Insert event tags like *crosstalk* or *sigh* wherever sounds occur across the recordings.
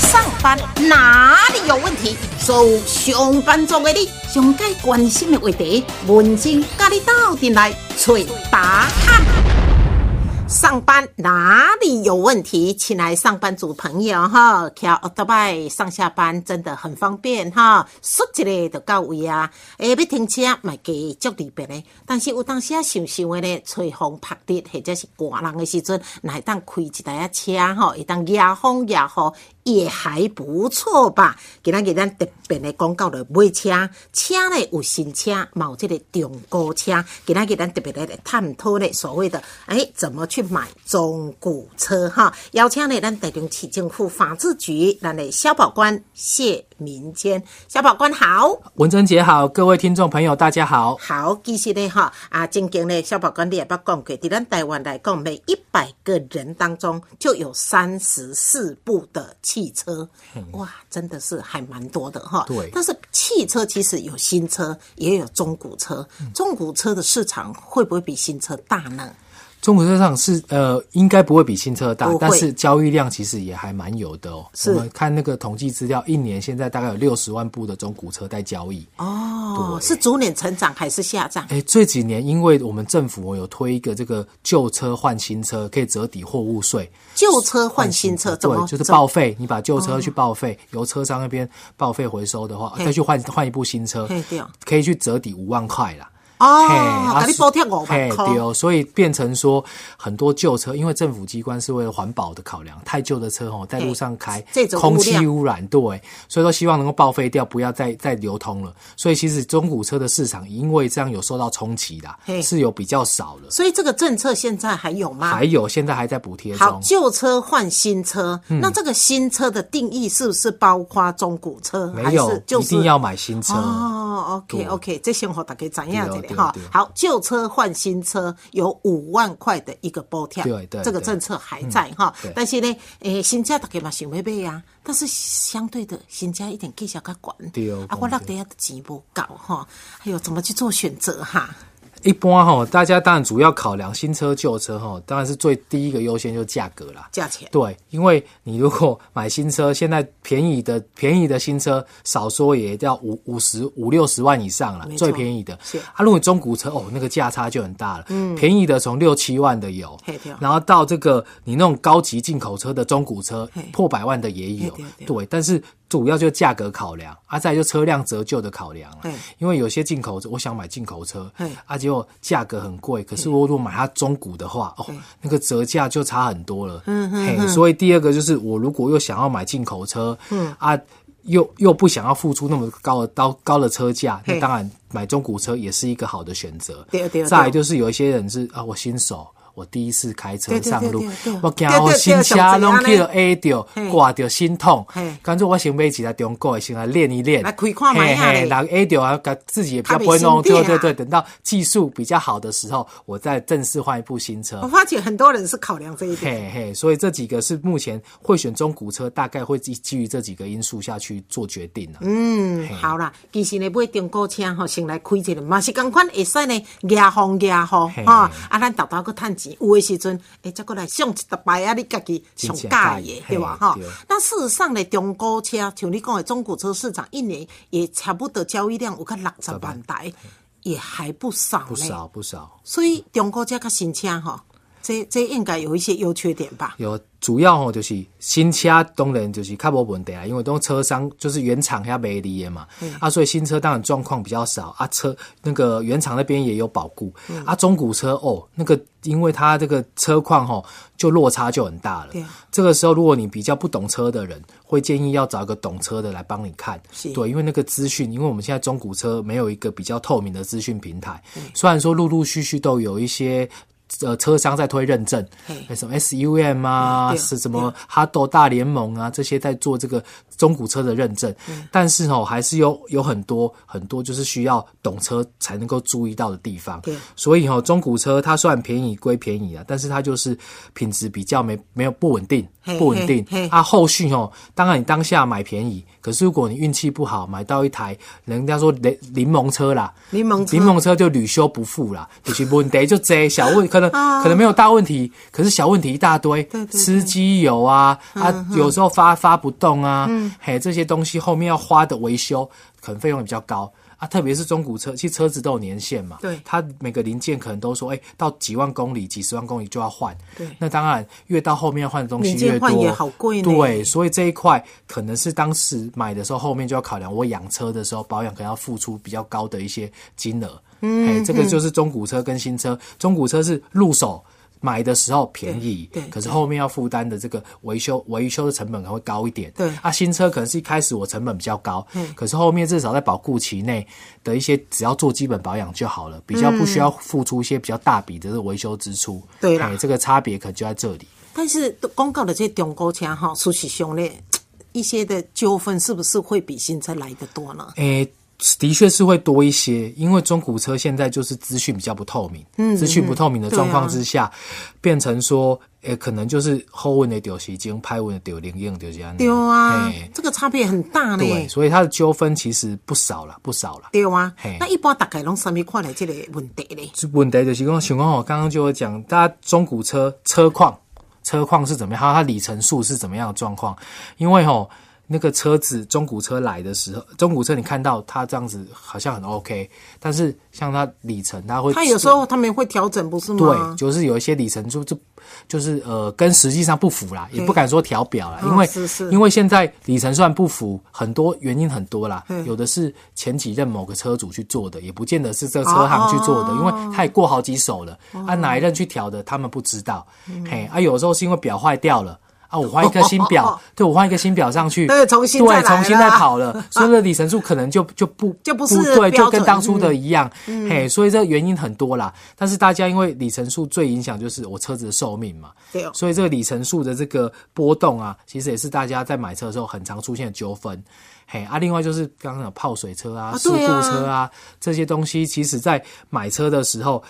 上班哪里有问题？所有上班族的你，上该关心的话题，文静跟你斗阵来找答案。上班哪里有问题？亲爱上班族朋友哈，开奥特拜上下班真的很方便哈，说一个就到位啊。诶，要停车嘛加足特别的，但是有当时啊想想的咧，吹风拍日或者是寒人的时阵，来当开一台车哈，会当压风压雨。也还不错吧。今仔日咱特别的广告了买车，车呢有新车，冇这个中古车。今仔日咱特别来探讨呢所谓的哎，怎么去买中古车哈？邀请呢咱台中市政府法制局咱的消保官谢民间。小宝官好，文珍姐好，各位听众朋友大家好。好，其实呢哈啊，正经呢小宝官你也捌讲过，伫咱台湾来讲，每一百个人当中就有三十四部的。汽车，哇，真的是还蛮多的哈。对，但是汽车其实有新车，也有中古车。中古车的市场会不会比新车大呢？中古车上是呃，应该不会比新车大，但是交易量其实也还蛮有的哦。我们看那个统计资料，一年现在大概有六十万部的中古车在交易。哦，是逐年成长还是下降？哎，这几年因为我们政府有推一个这个旧车换新车可以折抵货物税，旧车换新车，对，就是报废，你把旧车去报废，由车商那边报废回收的话，再去换换一部新车，可以去折抵五万块啦。哦，给你补贴五百块。所以变成说很多旧车，因为政府机关是为了环保的考量，太旧的车哦，在路上开，空气污染，对，所以说希望能够报废掉，不要再再流通了。所以其实中古车的市场，因为这样有受到冲击的，是有比较少了。所以这个政策现在还有吗？还有，现在还在补贴中。好，旧车换新车，那这个新车的定义是不是包括中古车？没有，一定要买新车哦。OK OK，这些我大概怎样子？哈，好，旧车换新车有五万块的一个补贴，对对，这个政策还在哈。但是呢，诶，新车大家嘛想要买呀，但是相对的新车一点技巧较管，对哦。啊，我落地下的钱不够哈，哎呦怎么去做选择哈？一般哈，大家当然主要考量新车旧车哈，当然是最第一个优先就是价格啦。价钱对，因为你如果买新车，现在便宜的便宜的新车少说也要五五十五六十万以上了，最便宜的。是啊，如果中古车哦，那个价差就很大了。嗯，便宜的从六七万的有，然后到这个你那种高级进口车的中古车，破百万的也有。对，但是。主要就价格考量，啊，再就车辆折旧的考量了。因为有些进口车，我想买进口车，啊，结果价格很贵。可是我如果买它中古的话，哦，那个折价就差很多了。嗯嗯。所以第二个就是，我如果又想要买进口车，嗯啊，又又不想要付出那么高的高高的车价，那当然买中古车也是一个好的选择。对对。再就是有一些人是啊，我新手。我第一次开车上路，我惊我新车拢去了 A 掉挂掉心痛，干脆我先买几台中古的，先来练一练，来开看买下嘞。然后 A 掉啊，自己也比较不会弄，对对对。等到技术比较好的时候，我再正式换一部新车。我发觉很多人是考量这一点，嘿嘿。所以这几个是目前会选中古车，大概会基基于这几个因素下去做决定了。嗯，好啦，其实呢买中古车吼，先来开一个嘛是共款会使呢，压风压雨哈，啊，咱豆豆去趁钱。有的时阵，哎，再过来上一个摆啊，你家己上价的，对吧？哈，那事实上咧，中古车像你讲的中古车市场，一年也差不多交易量，有个六十万台，也还不少不少不少。所以中古车甲新车吼，这这应该有一些优缺点吧？有。主要吼就是新车当然就是较无问题啊，因为都车商就是原厂遐卖的嘛，啊，所以新车当然状况比较少啊，车那个原厂那边也有保固。啊，中古车哦，那个因为它这个车况吼就落差就很大了，这个时候如果你比较不懂车的人，会建议要找一个懂车的来帮你看，对，因为那个资讯，因为我们现在中古车没有一个比较透明的资讯平台，虽然说陆陆续续都有一些。呃，车商在推认证，什么 SUM 啊，是什么哈斗大联盟啊，这些在做这个中古车的认证，但是哦，还是有有很多很多就是需要懂车才能够注意到的地方。对，所以哦，中古车它虽然便宜归便宜啊，但是它就是品质比较没没有不稳定，不稳定。啊，后续哦，当然你当下买便宜，可是如果你运气不好，买到一台人家说柠柠檬车啦，柠檬柠檬车就屡修不复啦，就是问题就这小问可能可能没有大问题，可是小问题一大堆，吃机油啊啊，有时候发发不动啊，嘿，这些东西后面要花的维修可能费用也比较高。啊，特别是中古车，其实车子都有年限嘛。对。它每个零件可能都说，哎，到几万公里、几十万公里就要换。对。那当然，越到后面换的东西越多。也好贵呢。对，所以这一块可能是当时买的时候，后面就要考量，我养车的时候保养可能要付出比较高的一些金额。嗯。哎，这个就是中古车跟新车，中古车是入手。买的时候便宜，对，可是后面要负担的这个维修维修的成本可能会高一点，对。啊，新车可能是一开始我成本比较高，嗯，可是后面至少在保固期内的一些只要做基本保养就好了，比较不需要付出一些比较大笔的维修支出，对啦，这个差别可能就在这里。但是公告的这些中古车哈，出起凶烈一些的纠纷，是不是会比新车来的多呢？诶。的确是会多一些，因为中古车现在就是资讯比较不透明，资讯不透明的状况之下，变成说，诶，可能就是后问的丢洗精，拍问的丢零硬丢这样。丢啊，这个差别很大呢。对，所以它的纠纷其实不少了，不少了。丢啊，那一般大概拢什么看来这个问题呢？问题就是讲，情况我刚刚就有讲，大家中古车车况，车况是怎么样，还有它里程数是怎么样的状况，因为吼。那个车子中古车来的时候，中古车你看到它这样子好像很 OK，但是像它里程，它会它有时候他们会调整，不是吗？对，就是有一些里程就就就是呃跟实际上不符啦，也不敢说调表啦，因为因为现在里程算不符，很多原因很多啦，有的是前几任某个车主去做的，也不见得是这车行去做的，因为他也过好几手了，啊哪一任去调的他们不知道，嘿啊有时候是因为表坏掉了。啊，我换一个新表，*laughs* 对我换一个新表上去，对，重新对，重新再跑了，*laughs* 所以这里程数可能就就不就不是对，就跟当初的一样，嘿，所以这原因很多啦。但是大家因为里程数最影响就是我车子的寿命嘛，对，所以这个里程数的这个波动啊，其实也是大家在买车的时候很常出现的纠纷，嘿啊，另外就是刚刚有泡水车啊、事故车啊这些东西，其实在买车的时候。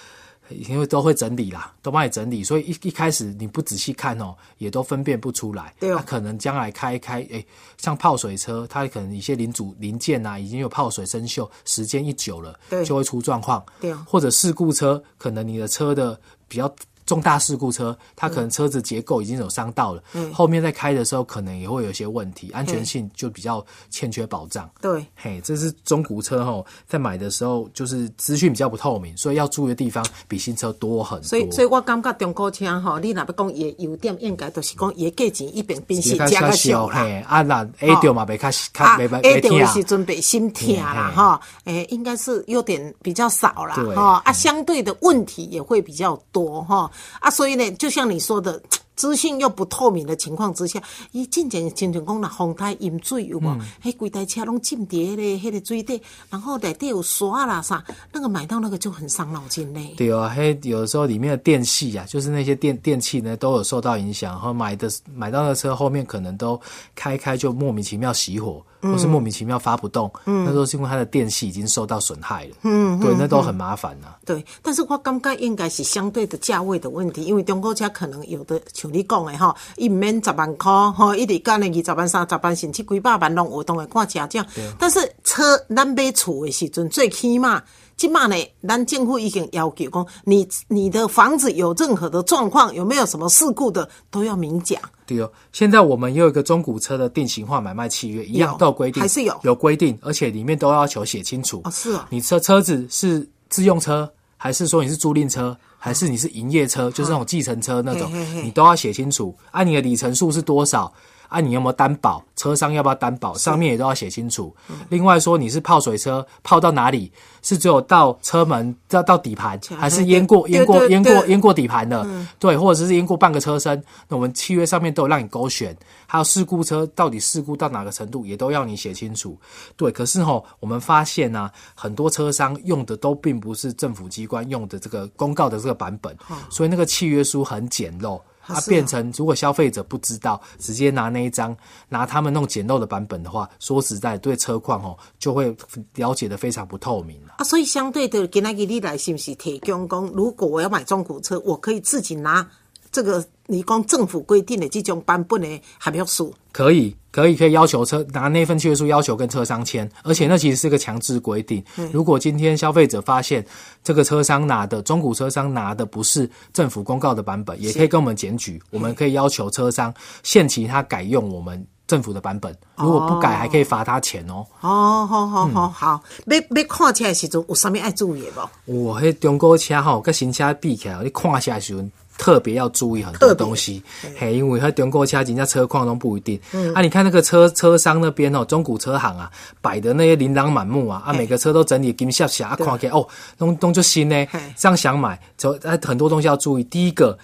因为都会整理啦，都帮你整理，所以一一开始你不仔细看哦，也都分辨不出来。对可能将来开一开，哎，像泡水车，它可能一些零组零件啊，已经有泡水生锈，时间一久了，就会出状况。对或者事故车，可能你的车的比较。重大事故车，它可能车子结构已经有伤到了，后面在开的时候可能也会有一些问题，安全性就比较欠缺保障。对，嘿，这是中古车吼，在买的时候就是资讯比较不透明，所以要注意的地方比新车多很多。所以，所以我感觉中古车哈，你若要讲也优点，应该都是讲也价钱一边变是加较少啦。啊，那 A 掉嘛，别开开别别 A 掉是准备心疼啦哈，诶，应该是优点比较少啦哈，啊，相对的问题也会比较多哈。啊，所以呢，就像你说的，*tsk* 资讯又不透明的情况之下，伊渐渐亲像讲啦风台淹水有无？迄规台车拢浸伫咧，迄个水底，然后内底有沙啦啥，那个买到那个就很伤脑筋嘞。对啊，嘿，有的时候里面的电器啊，就是那些电电器呢，都有受到影响，然后买的买到的车后面可能都开开就莫名其妙熄火。或是莫名其妙发不动，嗯那都是因为它的电器已经受到损害了。嗯，对，那都很麻烦呐。对，但是我感觉应该是相对的价位的问题，因为中国车可能有的像你讲的哈，一免十万块哈，一直干了二十万、三十万，甚至几百万拢活动的看车这样。但是车咱买厝的时阵，最起码。起码呢，咱政府已经要求讲，你你的房子有任何的状况，有没有什么事故的，都要明讲。对哦，现在我们也有一个中古车的定型化买卖契约，一样都有规定，还是有有规定，而且里面都要求写清楚。哦，是啊，你车车子是自用车，还是说你是租赁车，还是你是营业车，就是那种计程车那种，你都要写清楚。啊，你的里程数是多少？啊，你有没有担保？车商要不要担保？上面也都要写清楚。另外说，你是泡水车，泡到哪里？是只有到车门到到底盘，还是淹过淹过淹过淹过底盘的？对，或者是淹过半个车身？那我们契约上面都有让你勾选。还有事故车到底事故到哪个程度，也都要你写清楚。对，可是吼，我们发现呢，很多车商用的都并不是政府机关用的这个公告的这个版本，所以那个契约书很简陋。啊，变成如果消费者不知道，直接拿那一张拿他们弄简陋的版本的话，说实在，对车况哦就会了解的非常不透明啊。所以相对的，给那个你来是不是提供工？如果我要买中古车，我可以自己拿这个。你讲政府规定的这种版本的合约书，可以，可以，可以要求车拿那份契约书，要求跟车商签，而且那其实是个强制规定。如果今天消费者发现这个车商拿的中古车商拿的不是政府公告的版本，也可以跟我们检举，我们可以要求车商限期他改用我们政府的版本，如果不改，还可以罚他钱哦。哦，好好好好，要要看车的时阵有啥物爱注意的不？哇，迄中古车吼，跟新车比起来，你看下时阵。特别要注意很多东西，嘿，因为它中国车人家车况都不一定。嗯啊，你看那个车车商那边哦，中古车行啊，摆的那些琳琅满目啊，啊，每个车都整理金闪闪，啊，看起来哦，东东就新呢。这样想买，就啊，很多东西要注意。第一个，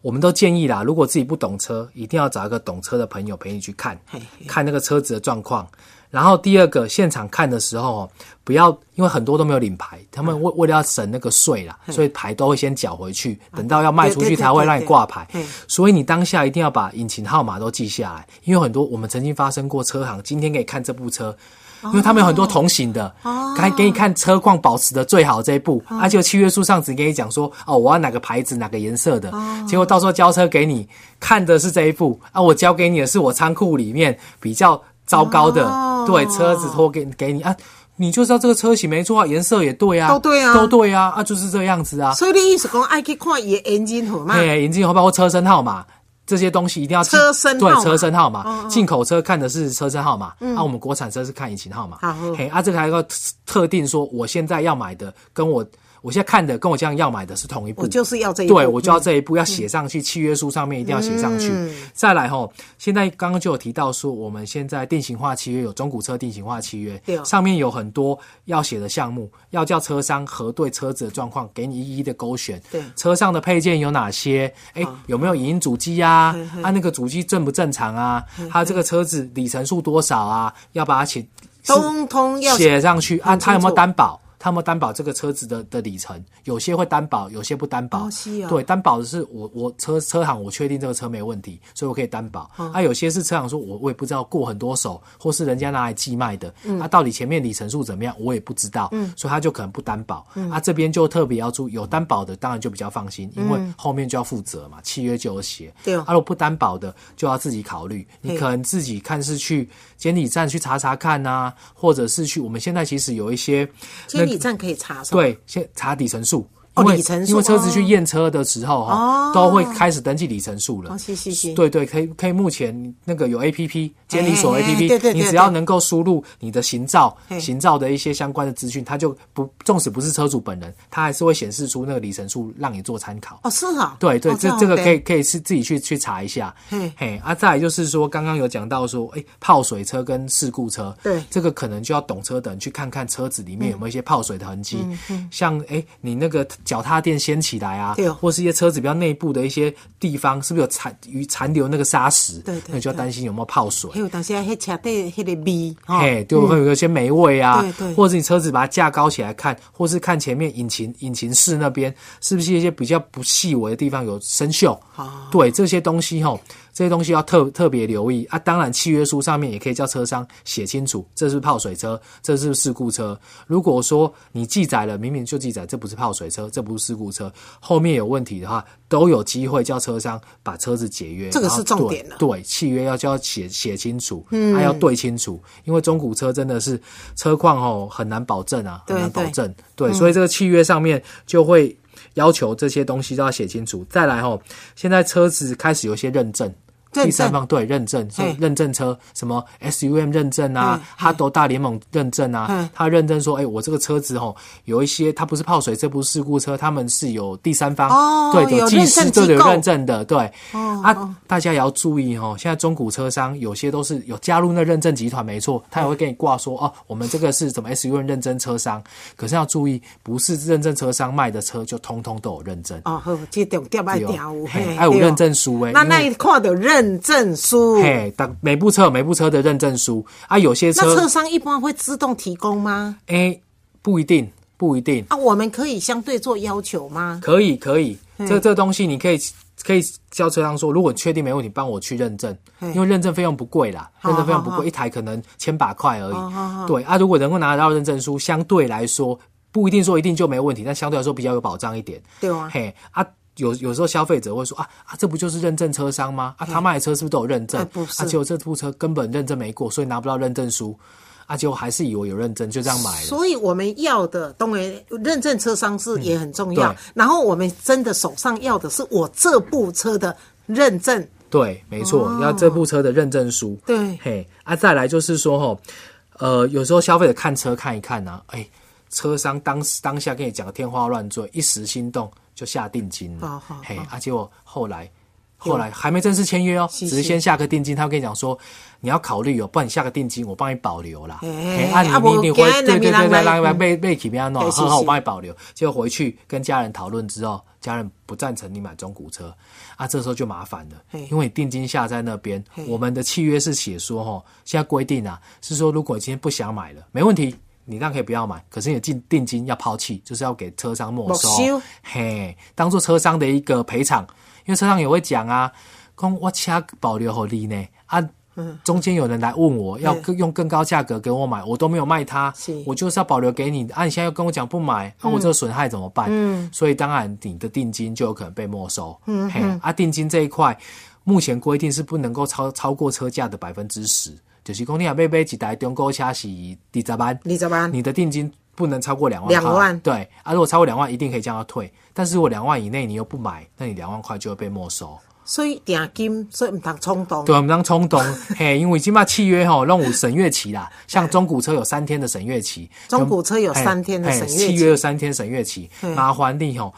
我们都建议啦，如果自己不懂车，一定要找一个懂车的朋友陪你去看，看那个车子的状况。然后第二个，现场看的时候，不要因为很多都没有领牌，他们为为了要省那个税啦，所以牌都会先缴回去，等到要卖出去才会让你挂牌。所以你当下一定要把引擎号码都记下来，因为很多我们曾经发生过车行今天可以看这部车，因为他们有很多同行的，该给你看车况保持的最好这一部，而且契约书上只给你讲说哦，我要哪个牌子哪个颜色的，结果到时候交车给你看的是这一部啊，我交给你的是我仓库里面比较。糟糕的，对车子托给给你啊，你就知道这个车型没错啊，颜色也对啊，都对啊，都对啊，啊就是这样子啊。所以你意思讲爱去看也眼睛号码，对，眼睛号包括车身号码这些东西一定要车身对车身号码，进口车看的是车身号码，啊我们国产车是看引擎号码。嘿，啊这个还要特定说我现在要买的跟我。我现在看的跟我这样要买的是同一部，我就是要这一部，对我就要这一部要写上去，契约书上面一定要写上去。再来吼，现在刚刚就有提到说，我们现在定型化契约有中古车定型化契约，上面有很多要写的项目，要叫车商核对车子的状况，给你一一的勾选。对，车上的配件有哪些？哎，有没有影音主机啊？啊，那个主机正不正常啊？它这个车子里程数多少啊？要把它写，通通要写上去啊？它有没有担保？他们担保这个车子的的里程，有些会担保，有些不担保。对，担保的是我我车车行，我确定这个车没问题，所以我可以担保。啊，有些是车行说，我我也不知道过很多手，或是人家拿来寄卖的，啊，到底前面里程数怎么样，我也不知道，所以他就可能不担保。啊，这边就特别要注意，有担保的当然就比较放心，因为后面就要负责嘛，契约就有写。对，啊，如果不担保的，就要自己考虑，你可能自己看是去监理站去查查看呐，或者是去我们现在其实有一些。底站可以查，对，先查底层数。因为因为车子去验车的时候哈，都会开始登记里程数了。哦，是是是。对对，可以可以。目前那个有 A P P 监理所 A P P，你只要能够输入你的行照、行照的一些相关的资讯，它就不，纵使不是车主本人，它还是会显示出那个里程数让你做参考。哦，是啊。对对，这这个可以可以是自己去去查一下。嘿嘿，啊，再就是说，刚刚有讲到说，哎，泡水车跟事故车，对，这个可能就要懂车的人去看看车子里面有没有一些泡水的痕迹。像哎，你那个脚踏垫掀。起来啊，对或是一些车子比较内部的一些地方，是不是有残余残留那个砂石？对，那就要担心有没有泡水。还有担心那车底那个味，嘿，对会有一些霉味啊。对对，或者你车子把它架高起来看，或是看前面引擎引擎室那边，是不是一些比较不细微的地方有生锈？对，这些东西哈。这些东西要特特别留意啊！当然，契约书上面也可以叫车商写清楚，这是泡水车，这是事故车。如果说你记载了，明明就记载这不是泡水车，这不是事故车，后面有问题的话，都有机会叫车商把车子解约。这个是重点了。对，契约要叫写写清楚，还要对清楚，因为中古车真的是车况哦很难保证啊，很难保证。对，所以这个契约上面就会要求这些东西都要写清楚。再来哦，现在车子开始有一些认证。第三方对认证，所以认证车什么 SUM 认证啊，哈都大联盟认证啊，他认证说，哎，我这个车子哦，有一些它不是泡水车，不是事故车，他们是有第三方，对，有技师都有认证的，对，啊，大家也要注意哦，现在中古车商有些都是有加入那认证集团，没错，他也会给你挂说，哦，我们这个是什么 SUM 认证车商，可是要注意，不是认证车商卖的车就通通都有认证。哦，好，这重点爱调，还有认证书哎，那那一看到认。认证书，嘿，当每部车有每部车的认证书。啊，有些车那车商一般会自动提供吗？哎，不一定，不一定。啊，我们可以相对做要求吗？可以，可以，这这东西你可以可以叫车商说，如果确定没问题，帮我去认证，因为认证费用不贵啦，认证费用不贵，一台可能千把块而已。对啊，如果能够拿得到认证书，相对来说不一定说一定就没问题，但相对来说比较有保障一点。对啊，嘿啊，有有时候消费者会说啊啊，这不就是认证车商吗？啊，他卖的车是不是都有认证？不是，而且我这部车根本认证没过，所以拿不到认证书。啊，就还是以为有认证，就这样买了。所以我们要的，当然认证车商是也很重要。然后我们真的手上要的是我这部车的认证。对，没错，要这部车的认证书。对，嘿，啊，再来就是说哈，呃，有时候消费者看车看一看呢，哎，车商当当下跟你讲天花乱坠，一时心动就下定金了。嘿，啊，结果后来。后来还没正式签约哦，只是先下个定金。他跟你讲说，你要考虑哦，不然你下个定金，我帮你保留啦。哎，啊，你你你会对对对对，让被被起边弄，好好我帮你保留。结果回去跟家人讨论之后，家人不赞成你买中古车，啊，这时候就麻烦了，因为定金下在那边，我们的契约是写说哦，现在规定啊，是说如果今天不想买了，没问题，你当然可以不要买，可是你定定金要抛弃，就是要给车商没收，嘿，当做车商的一个赔偿。因为车商也会讲啊，讲我车保留好利呢啊，中间有人来问我要用更高价格给我买，我都没有卖他，我就是要保留给你啊。你现在又跟我讲不买，那我这个损害怎么办？嗯，所以当然你的定金就有可能被没收。嗯，嘿，啊，定金这一块目前规定是不能够超超过车价的百分之十，就是讲你啊，买买一台中国车是二十万，二十万，你的定金不能超过两万。两万，对啊，如果超过两万，一定可以将它退。但是如果两万以内你又不买，那你两万块就会被没收。所以定金，所以唔当冲动。对，唔当冲动。*laughs* 嘿，因为起码契约吼，弄有审阅期啦。像中古车有三天的审阅期。中古车有三天的审阅期。契约有三天审阅期。麻烦你吼，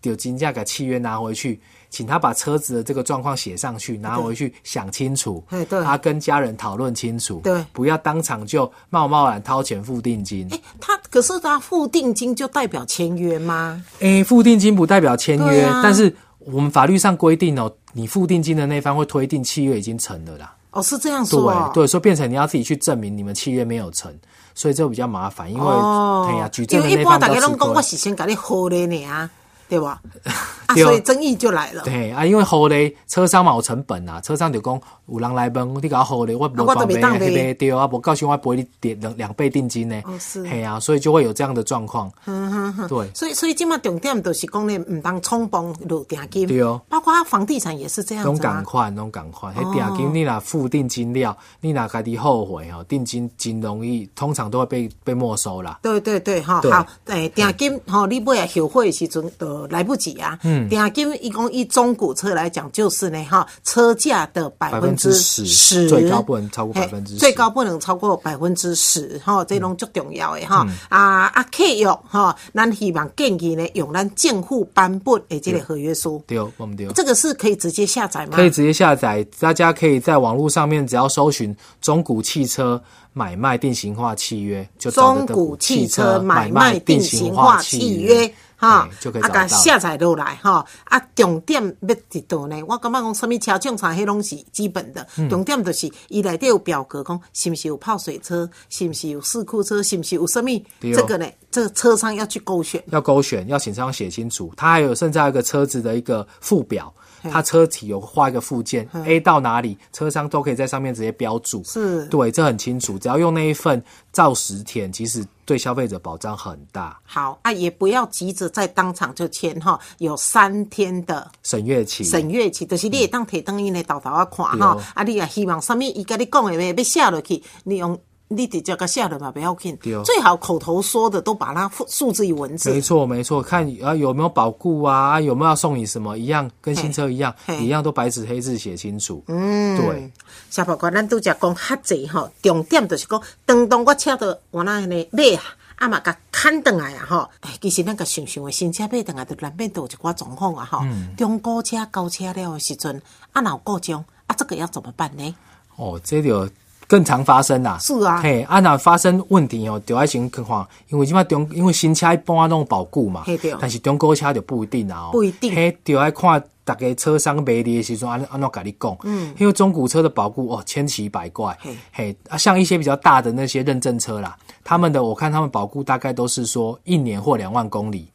就金价给契约拿回去，请他把车子的这个状况写上去，拿回去想清楚。对。他跟家人讨论清楚。对。不要当场就贸贸然掏钱付定金。哎，他可是他付定金就代表签约吗？哎，付定金不代表签约，但是。我们法律上规定哦，你付定金的那方会推定契约已经成了啦。哦，是这样说对，对，所以变成你要自己去证明你们契约没有成，所以这比较麻烦，因为哎呀，举证的那方比较吃我是先给你好的呢啊。对吧？*laughs* 啊，所以争议就来了。对啊，因为好嘞，车商嘛有成本啊，车商就讲有人来问，你搞好嘞，我我都没当的，对啊，我告诉我赔你点两两倍定金呢。哦，是。嘿啊，所以就会有这样的状况。嗯哼哼。对。所以所以今嘛重点就是讲呢，唔当冲动落定金。对哦。包括房地产也是这样子啊。拢赶快，拢赶快。嘿，定金你若付定金了，你若家己后悔哦，定金真容易，通常都会被被没收啦。对对对，哈好，诶，定金吼，你买后悔的时阵都来不及啊。嗯，定金一共以中古车来讲，就是呢哈，车价的百分之十，最高不能超过百分之，最高不能超过百分之十哈，这种最重要的哈。啊啊，客用哈，咱希望建议呢用咱政府颁布的这个合约书，对，我们对，这个是可以直接下载吗？可以直接下载，大家可以在网络上面只要搜寻中古汽车买卖定型化契约，就中古汽车买卖定型化契约。哈，啊，甲下载落来哈，啊，重点要伫倒呢？我感觉讲，什么车种啥，迄拢是基本的。重点就是，伊内底有表格，讲是毋是有泡水车，是毋是有四库车，是毋是有什么？这个呢，这个车商要去勾选，要勾选，要请车商写清楚。他还有甚至一个车子的一个附表。它车体有画一个附件，A 到哪里，车商都可以在上面直接标注。是，对，这很清楚。只要用那一份照实填，其实对消费者保障很大。好啊，也不要急着在当场就签哈，有三天的审阅期。审阅期就是你也当提灯伊来倒倒啊看哈，啊，你也希望上面伊甲你讲的话要写落去，你用。你直接个下了嘛，不要紧。最好口头说的都把它数字与文字。没错，没错，看啊有没有保固啊，有没有要送你什么，一样跟新车一样，一样都白纸黑字写清楚。嗯，对。小宝哥，咱都只讲较济吼，重点就是讲，当当我车到我那呢买啊，啊嘛甲砍倒来啊吼。哎，其实咱个想想的新车买倒来，都难免都有一寡状况啊吼。中古车交车了的时阵，啊有故障，啊这个要怎么办呢？哦，这个。更常发生啦，是啊，嘿，啊那发生问题哦，就爱先看看，因为即马中，因为新车一般那种保固嘛，但是中古车就不一定啦，不一定，嘿，就爱看大家车商卖的时阵安安怎甲你讲，嗯，因为中古车的保固哦千奇百怪，嘿，嘿，啊像一些比较大的那些认证车啦，他们的我看他们保固大概都是说一年或两万公里。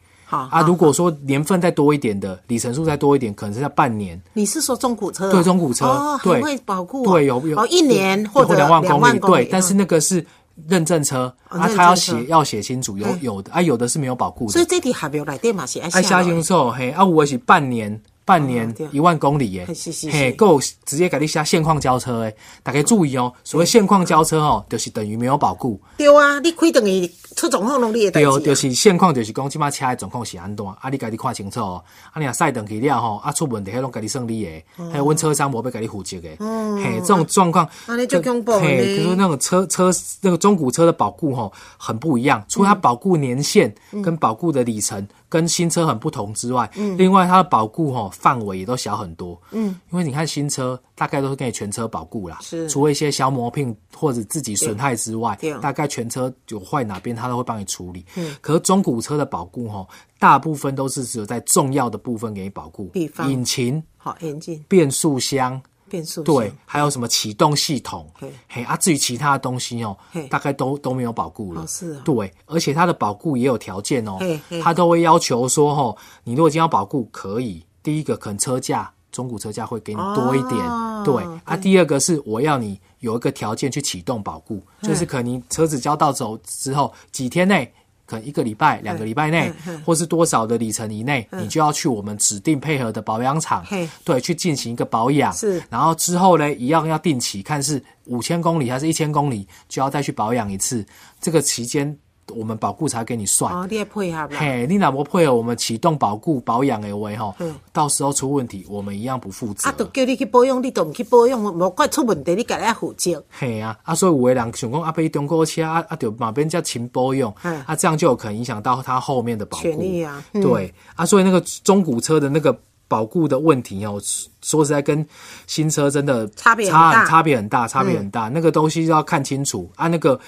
啊，如果说年份再多一点的，里程数再多一点，可能是在半年。你是说中古车？对，中古车对，会保固。对，有有哦，一年或者两万公里。对，但是那个是认证车，啊，他要写要写清楚，有有的啊，有的是没有保固的。所以这题还没有来电嘛？写哎，下清楚嘿，啊，我是半年。半年一万公里耶，嘿，够直接给你下现况交车诶。大家注意哦，所谓现况交车哦，就是等于没有保固。对啊，你开等于出状况拢你会代对，就是现况就是讲即马车的状况是安怎，啊，你家己看清楚哦。啊，你若赛等去了吼，啊，出问题迄拢家己算你诶，还有阮车商无要家己负责诶。嘿，这种状况，就嘿，就是那种车车那个中古车的保固吼，很不一样。除了它保固年限跟保固的里程。跟新车很不同之外，嗯，另外它的保固哈范围也都小很多，嗯，因为你看新车大概都是给你全车保固啦，是，除了一些消磨品或者自己损害之外，大概全车有坏哪边它都会帮你处理，嗯，可是中古车的保固哈，大部分都是只有在重要的部分给你保固，比方引擎，好，引擎，变速箱。变速对，还有什么启动系统？嘿，啊，至于其他的东西哦，大概都都没有保固了。是，对，而且它的保固也有条件哦，它都会要求说，哦，你如果今天要保固，可以，第一个可能车价，中古车价会给你多一点，对，啊，第二个是我要你有一个条件去启动保固，就是可能车子交到手之后几天内。可能一个礼拜、两个礼拜内，或是多少的里程以内，你就要去我们指定配合的保养厂，对，去进行一个保养。是，然后之后呢，一样要定期，看是五千公里还是一千公里，就要再去保养一次。这个期间。我们保固才给你算，哦，你也配合嘿，你哪不配合我们启动保固保养的位哈？到时候出问题，我们一样不负责。啊，都叫你去保养，你都唔去保养，无怪出问题，你家己要负责。嘿啊，啊，所以有的人想讲啊，被中国车啊 *laughs* 啊，就马边叫勤保养，啊，这样就有可能影响到他后面的保固。啊，对啊，所以那个中古车的那个保固的问题哦，说实在跟新车真的差别差差别很大，差别很大。那个东西要看清楚啊，那个。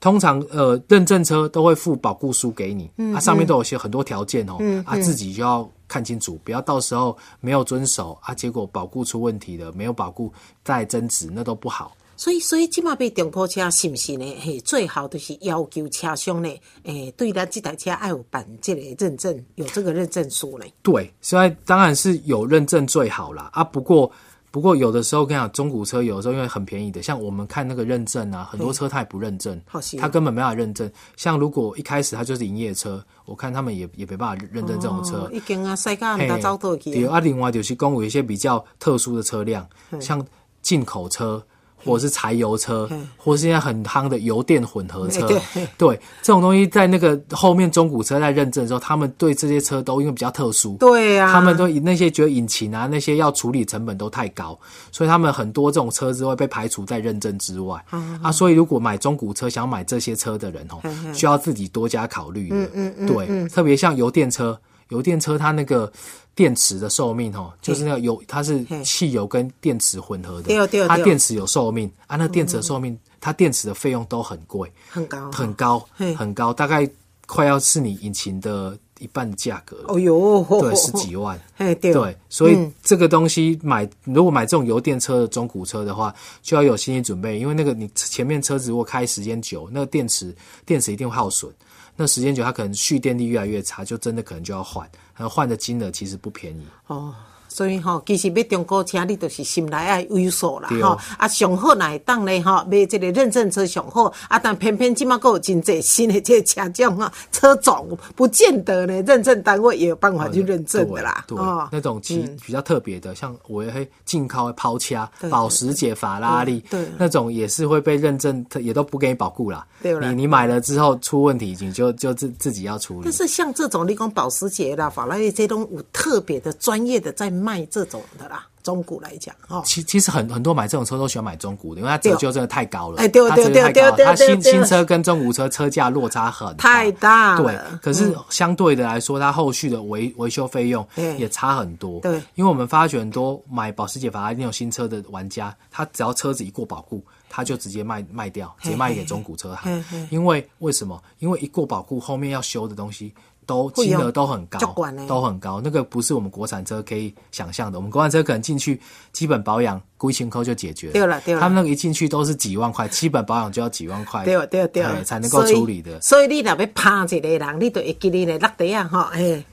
通常呃，认证车都会附保固书给你，它上面都有些很多条件哦，啊，自己就要看清楚，不要到时候没有遵守啊，结果保固出问题了，没有保固再增值，那都不好。所以，所以今码被中古车是不是呢？嘿，最好都是要求车商呢，诶，对咱这台车爱有办这个认证，有这个认证书呢。对，现在当然是有认证最好啦。啊。不过。不过有的时候跟你讲，中古车有的时候因为很便宜的，像我们看那个认证啊，很多车它也不认证，它根本没法认证。像如果一开始它就是营业车，我看他们也也没办法认证这种车。已经啊，世界大走倒去。对啊，另外就是公有一些比较特殊的车辆，像进口车。或是柴油车，或是现在很夯的油电混合车，对。这种东西，在那个后面中古车在认证的时候，他们对这些车都因为比较特殊，对啊，他们都那些觉得引擎啊那些要处理成本都太高，所以他们很多这种车子会被排除在认证之外啊。所以如果买中古车想买这些车的人哦，需要自己多加考虑的，对，特别像油电车，油电车它那个。电池的寿命哦，就是那个油，它是汽油跟电池混合的，它电池有寿命啊。那电池的寿命，它电池的费用都很贵，很高，很高，很高，大概快要是你引擎的一半价格。哦哟，对，十几万。对，所以这个东西买，如果买这种油电车的中古车的话，就要有心理准备，因为那个你前面车子如果开时间久，那个电池电池一定会耗损。那时间久，它可能蓄电力越来越差，就真的可能就要换，然后换的金额其实不便宜。哦。所以吼，其实买中古车，你就是心内爱猥琐啦吼。啊，上好来当咧吼，买这个认证车上好。啊，但偏偏即马个有真济新的这车种啊，车种不见得呢，认证单位也有办法去认证的啦。对，那种其比较特别的，像我会进口抛车保时捷、法拉利，对，那种也是会被认证，也都不给你保固啦。对你你买了之后出问题，你就就自自己要处理。但是像这种你讲保时捷啦、法拉利这种有特别的专业的在。卖这种的啦。中古来讲，哦，其其实很很多买这种车都喜欢买中古的，因为它折旧真的太高了。哎，对对对对对，它新新车跟中古车车价落差很太大。对，可是相对的来说，它后续的维维修费用也差很多。对，因为我们发觉很多买保时捷、法拉利那种新车的玩家，他只要车子一过保固，他就直接卖卖掉，直接卖给中古车行。因为为什么？因为一过保固，后面要修的东西。都金额都很高，都很高。那个不是我们国产车可以想象的。我们国产车可能进去基本保养，归千扣就解决了。对了，对了。他们那个一进去都是几万块，基本保养就要几万块，对对对，才能够处理的。所以你若要拍一个人，你都会给你的落地啊，哈，哎，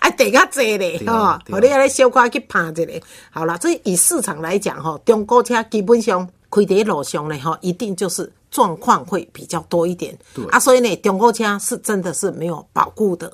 哎，*laughs* 地较济咧，哈，和你来小可去拍一个。好了，这以市场来讲，哈，中国车基本上开在路上呢，哈，一定就是。状况会比较多一点，对。啊，所以呢，中国车是真的是没有保固的。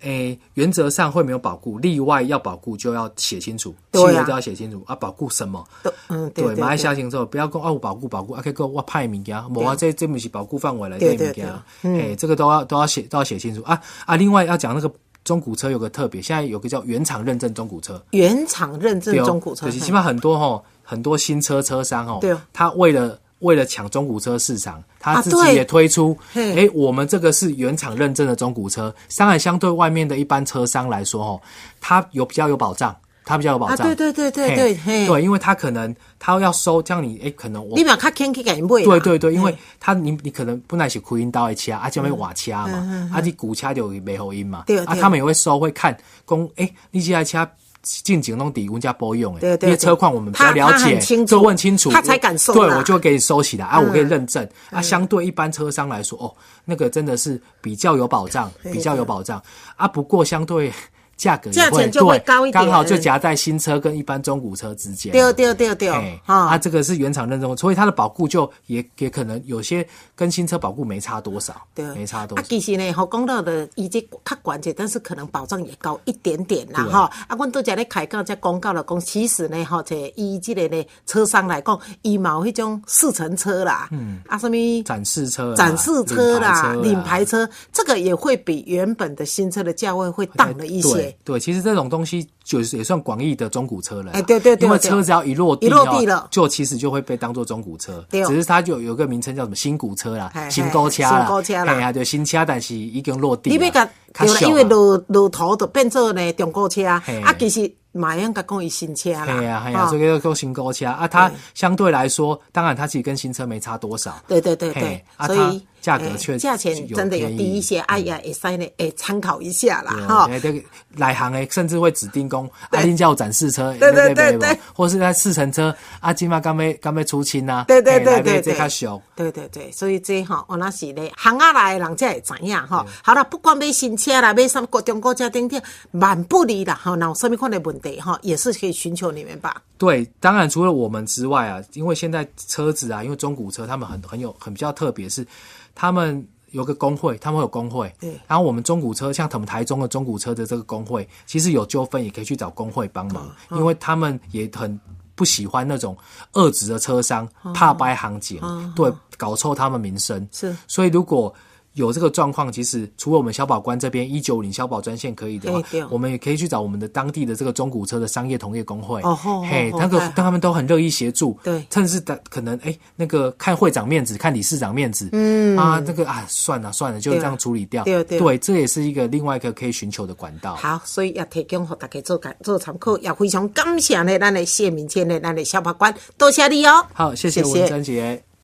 诶，原则上会没有保固，例外要保固就要写清楚，契约都要写清楚啊，保固什么？嗯，对，马来西亚行之后不要讲啊，我保固保固，啊，可以讲我派物件，无啊，这这不是保固范围来的物件，诶，这个都要都要写都要写清楚。啊啊！另外要讲那个中古车有个特别，现在有个叫原厂认证中古车，原厂认证中古车，起码很多哈，很多新车车商哦，他为了。为了抢中古车市场，他自己也推出。哎，我们这个是原厂认证的中古车，当然相对外面的一般车商来说，哦，它有比较有保障，它比较有保障。对对对对对，对，因为他可能他要收，这样你哎，可能我你把他牵去给人买。对对对，因为他你你可能不耐是扩音刀的车，啊，就会瓦车嘛，啊，你古车就没喉音嘛，啊，他们也会收，会看公哎，你这台车。进景弄底，温家波用哎，因为车况我们比较了解，就问清楚，他才敢收。对，我就会给你收起来啊，我可以认证啊。相对一般车商来说，哦，那个真的是比较有保障，比较有保障啊。不过相对。价格价钱就会高一点，刚好就夹在新车跟一般中古车之间。对对对对，啊，它这个是原厂认证，所以它的保固就也也可能有些跟新车保固没差多少，对，没差多少。啊，其实呢，好公道的以及较关键，但是可能保障也高一点点啦，哈。啊，阮都在咧开讲，在公告了讲，其实呢，哈，这以这个呢车商来讲，伊毛迄种试乘车啦，嗯，啊，什么？展示车、展示车啦、领牌车，这个也会比原本的新车的价位会淡了一些。对，其实这种东西就是也算广义的中古车了。哎，对对对，因为车只要一落地，一落地了，就其实就会被当做中古车。只是它就有个名称叫什么新古车啦，新高车啦，哎呀，对新车，但是已经落地。你别个，因为路路途就变做呢中古车啊，其实。马样甲讲伊新车啦，系啊系啊，所以叫新高车啊。它相对来说，当然它其实跟新车没差多少。对对对对，所以价格确价钱真的有低一些。哎呀，会使呢，哎参考一下啦，哈。来行诶，甚至会指定工阿丁叫展示车，对对对对，或是在试乘车，阿金嘛刚没刚没出清呐，对对对对对，较俗。对对对，所以这哈，我那是咧行下来人才会知影哈。好了，不管买新车啦，买什么国中国车等等，万不离啦，哈，那有什么款的问题哈，也是。可以寻求你们吧？对，当然除了我们之外啊，因为现在车子啊，因为中古车他们很很有很比较特别，是他们有个工会，他们有工会。对。然后我们中古车，像他们台中的中古车的这个工会，其实有纠纷也可以去找工会帮忙，因为他们也很不喜欢那种恶质的车商，怕掰行情，对，搞臭他们名声。是。所以如果有这个状况，其实除了我们消保官这边一九零消保专线可以的话，我们也可以去找我们的当地的这个中古车的商业同业工会。哦嘿，那个他们都很乐意协助。对，甚至的可能哎，那个看会长面子，看理事长面子。嗯啊，那个啊，算了算了，就这样处理掉。对对，这也是一个另外一个可以寻求的管道。好，所以要提供给大家做做参考，也非常感谢呢，咱的谢明谦呢，咱的消保官，多谢你哦。好，谢谢文珍姐。